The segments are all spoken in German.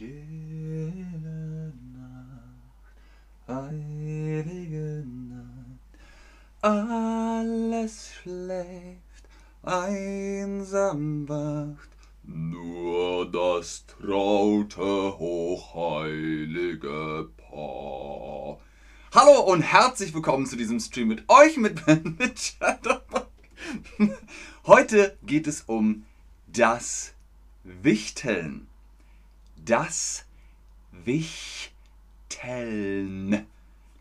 Stille Nacht, heilige Nacht, alles schläft, einsam wacht, nur das traute, hochheilige Paar. Hallo und herzlich willkommen zu diesem Stream mit euch, mit, mit Shadowbox. Heute geht es um das Wichteln das Wichteln.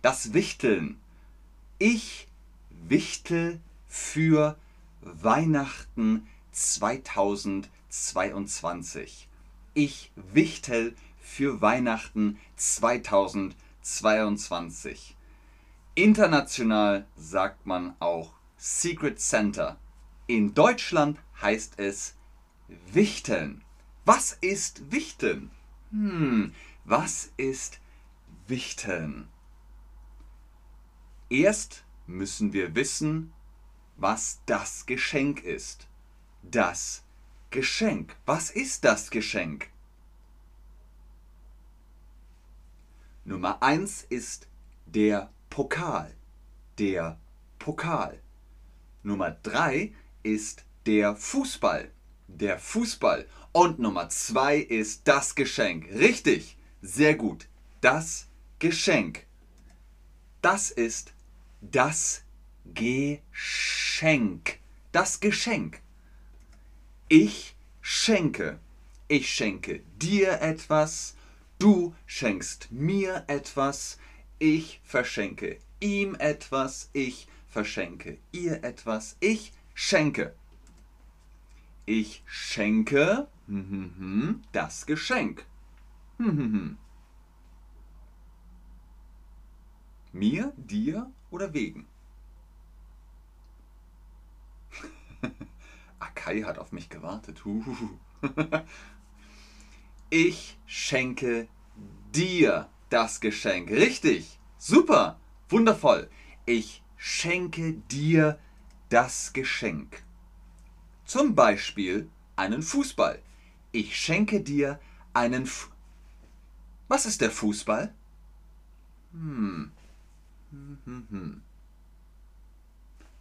Das Wichteln. Ich wichtel für Weihnachten 2022. Ich wichtel für Weihnachten 2022. International sagt man auch Secret Center. In Deutschland heißt es Wichteln. Was ist Wichteln? Hm, was ist Wichteln? Erst müssen wir wissen, was das Geschenk ist. Das Geschenk. Was ist das Geschenk? Nummer eins ist der Pokal. Der Pokal. Nummer drei ist der Fußball. Der Fußball. Und Nummer zwei ist das Geschenk. Richtig, sehr gut. Das Geschenk. Das ist das Geschenk. Das Geschenk. Ich schenke. Ich schenke dir etwas. Du schenkst mir etwas. Ich verschenke ihm etwas. Ich verschenke ihr etwas. Ich schenke. Ich schenke das Geschenk. Mir, dir oder wegen? Akai hat auf mich gewartet. Ich schenke dir das Geschenk. Richtig. Super. Wundervoll. Ich schenke dir das Geschenk. Zum Beispiel einen Fußball. Ich schenke dir einen. F Was ist der Fußball? Hm. Hm, hm, hm.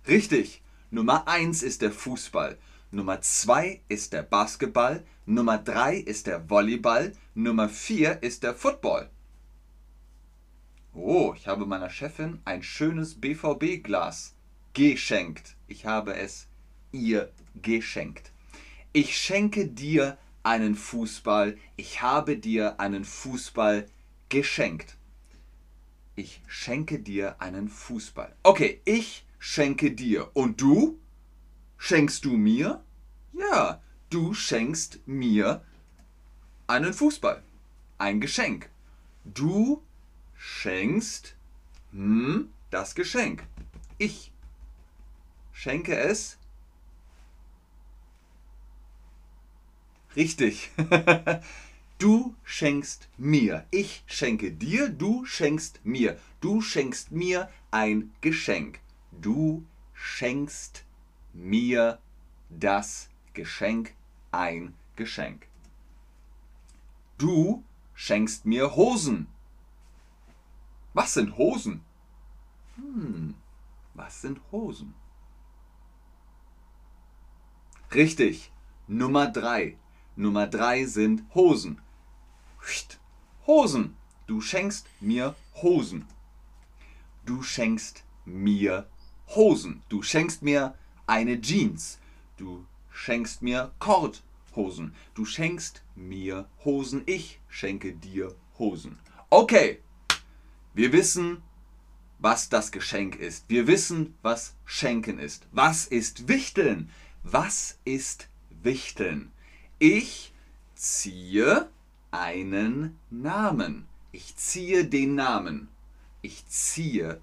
Richtig. Nummer 1 ist der Fußball. Nummer 2 ist der Basketball. Nummer 3 ist der Volleyball. Nummer 4 ist der Football. Oh, ich habe meiner Chefin ein schönes BVB-Glas geschenkt. Ich habe es ihr geschenkt. Ich schenke dir einen Fußball. Ich habe dir einen Fußball geschenkt. Ich schenke dir einen Fußball. Okay, ich schenke dir. Und du? Schenkst du mir? Ja, du schenkst mir einen Fußball. Ein Geschenk. Du schenkst hm, das Geschenk. Ich schenke es Richtig. Du schenkst mir. Ich schenke dir, du schenkst mir. Du schenkst mir ein Geschenk. Du schenkst mir das Geschenk, ein Geschenk. Du schenkst mir Hosen. Was sind Hosen? Hm, was sind Hosen? Richtig, Nummer drei. Nummer drei sind Hosen. Hosen. Du schenkst mir Hosen. Du schenkst mir Hosen. Du schenkst mir eine Jeans. Du schenkst mir Korthosen. Du schenkst mir Hosen. Ich schenke dir Hosen. Okay. Wir wissen, was das Geschenk ist. Wir wissen, was Schenken ist. Was ist Wichteln? Was ist Wichteln? Ich ziehe einen Namen. Ich ziehe den Namen. Ich ziehe,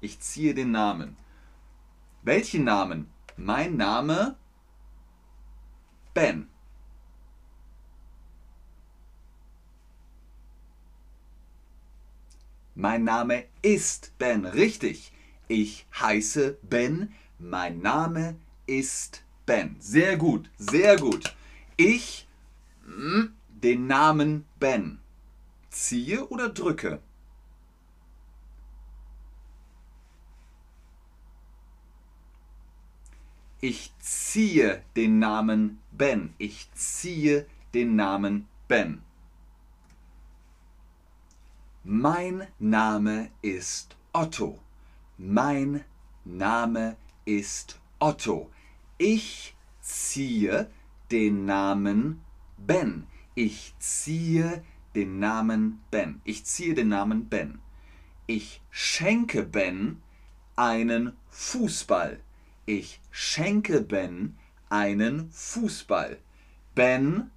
ich ziehe den Namen. Welchen Namen? Mein Name Ben. Mein Name ist Ben, richtig. Ich heiße Ben. Mein Name ist Ben. Sehr gut, sehr gut. Ich hm, den Namen Ben. Ziehe oder drücke? Ich ziehe den Namen Ben. Ich ziehe den Namen Ben. Mein Name ist Otto. Mein Name ist Otto. Ich ziehe den Namen Ben. Ich ziehe den Namen Ben. Ich ziehe den Namen Ben. Ich schenke Ben einen Fußball. Ich schenke Ben einen Fußball. Ben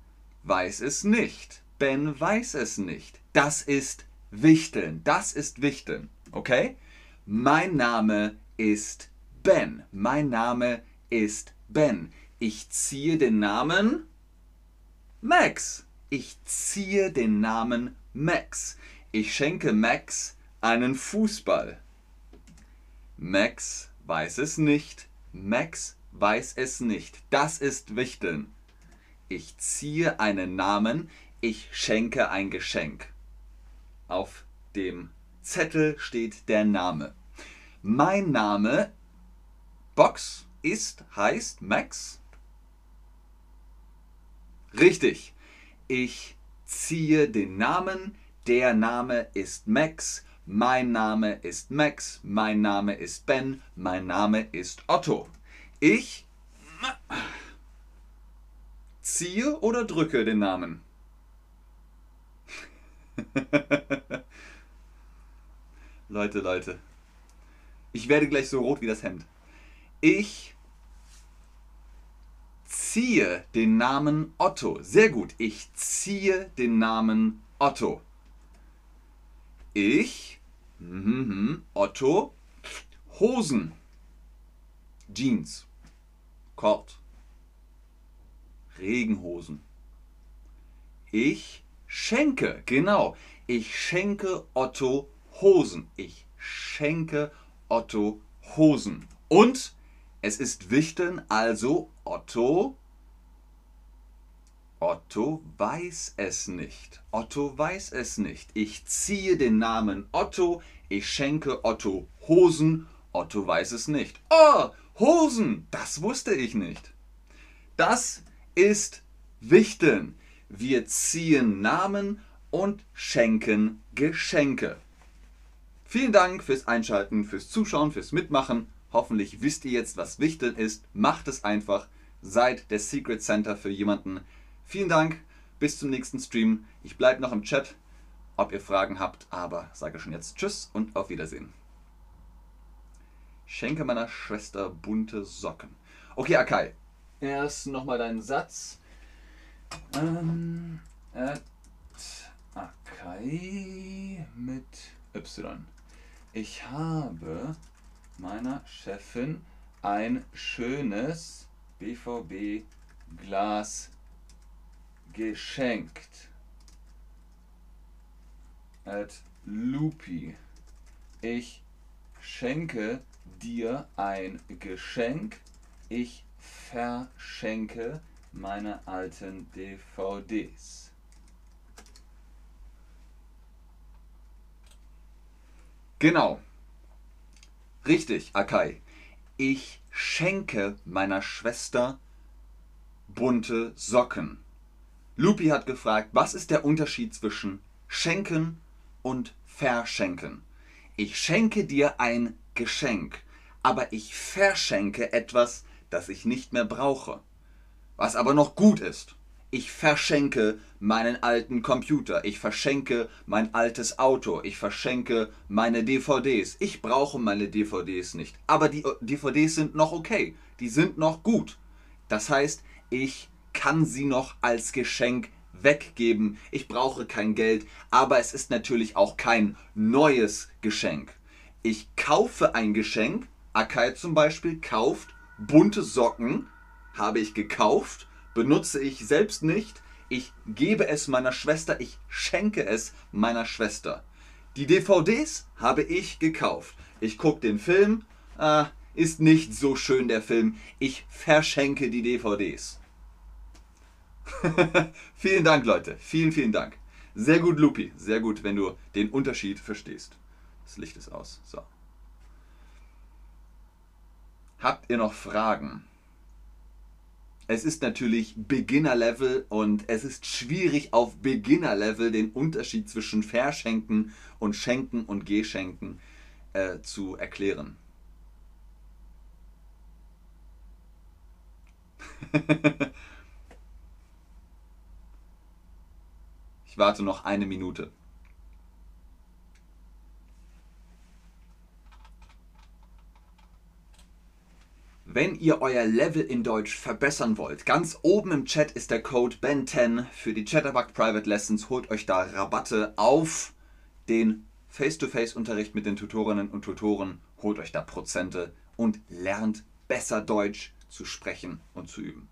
weiß es nicht. Ben weiß es nicht. Das ist Wichteln. Das ist Wichteln. Okay? Mein Name ist Ben. Mein Name ist Ben. Ich ziehe den Namen Max. Ich ziehe den Namen Max. Ich schenke Max einen Fußball. Max weiß es nicht. Max weiß es nicht. Das ist Wichteln. Ich ziehe einen Namen. Ich schenke ein Geschenk. Auf dem Zettel steht der Name. Mein Name Box ist, heißt Max. Richtig. Ich ziehe den Namen. Der Name ist Max. Mein Name ist Max. Mein Name ist Ben. Mein Name ist Otto. Ich ziehe oder drücke den Namen. Leute, Leute. Ich werde gleich so rot wie das Hemd. Ich ziehe den Namen Otto. Sehr gut. Ich ziehe den Namen Otto. Ich, mm, Otto, Hosen, Jeans, Kord, Regenhosen. Ich schenke, genau. Ich schenke Otto Hosen. Ich schenke Otto Hosen. Und es ist Wichteln, also Otto. Otto weiß es nicht. Otto weiß es nicht. Ich ziehe den Namen Otto. Ich schenke Otto Hosen. Otto weiß es nicht. Oh, Hosen! Das wusste ich nicht. Das ist Wichteln. Wir ziehen Namen und schenken Geschenke. Vielen Dank fürs Einschalten, fürs Zuschauen, fürs Mitmachen. Hoffentlich wisst ihr jetzt, was Wichteln ist. Macht es einfach. Seid der Secret Center für jemanden. Vielen Dank. Bis zum nächsten Stream. Ich bleibe noch im Chat, ob ihr Fragen habt, aber sage schon jetzt Tschüss und auf Wiedersehen. Schenke meiner Schwester bunte Socken. Okay, Akai. Erst nochmal deinen Satz. Ähm, at Akai mit Y. Ich habe meiner Chefin ein schönes BVB-Glas geschenkt. At Lupi. Ich schenke dir ein Geschenk. Ich verschenke meine alten DVDs. Genau. Richtig, Akai. Ich schenke meiner Schwester bunte Socken. Lupi hat gefragt, was ist der Unterschied zwischen schenken und verschenken? Ich schenke dir ein Geschenk, aber ich verschenke etwas, das ich nicht mehr brauche, was aber noch gut ist ich verschenke meinen alten Computer, ich verschenke mein altes Auto, ich verschenke meine DVDs. Ich brauche meine DVDs nicht, aber die DVDs sind noch okay, die sind noch gut. Das heißt, ich kann sie noch als Geschenk weggeben. Ich brauche kein Geld, aber es ist natürlich auch kein neues Geschenk. Ich kaufe ein Geschenk, Akai zum Beispiel kauft bunte Socken, habe ich gekauft benutze ich selbst nicht. Ich gebe es meiner Schwester, ich schenke es meiner Schwester. Die DVDs habe ich gekauft. Ich gucke den Film, äh, ist nicht so schön der Film. Ich verschenke die DVDs. vielen Dank, Leute. Vielen, vielen Dank. Sehr gut, Lupi. Sehr gut, wenn du den Unterschied verstehst. Das Licht ist aus. So. Habt ihr noch Fragen? Es ist natürlich Beginner-Level und es ist schwierig auf Beginner-Level den Unterschied zwischen Verschenken und Schenken und Geschenken äh, zu erklären. ich warte noch eine Minute. Wenn ihr euer Level in Deutsch verbessern wollt, ganz oben im Chat ist der Code BEN10 für die Chatterbug Private Lessons. Holt euch da Rabatte auf den Face-to-Face-Unterricht mit den Tutorinnen und Tutoren. Holt euch da Prozente und lernt besser Deutsch zu sprechen und zu üben.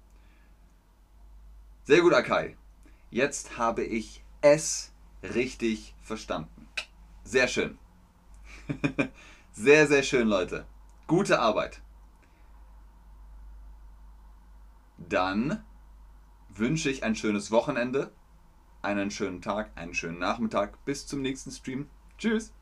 Sehr gut, Akai. Jetzt habe ich es richtig verstanden. Sehr schön. sehr, sehr schön, Leute. Gute Arbeit. Dann wünsche ich ein schönes Wochenende, einen schönen Tag, einen schönen Nachmittag. Bis zum nächsten Stream. Tschüss.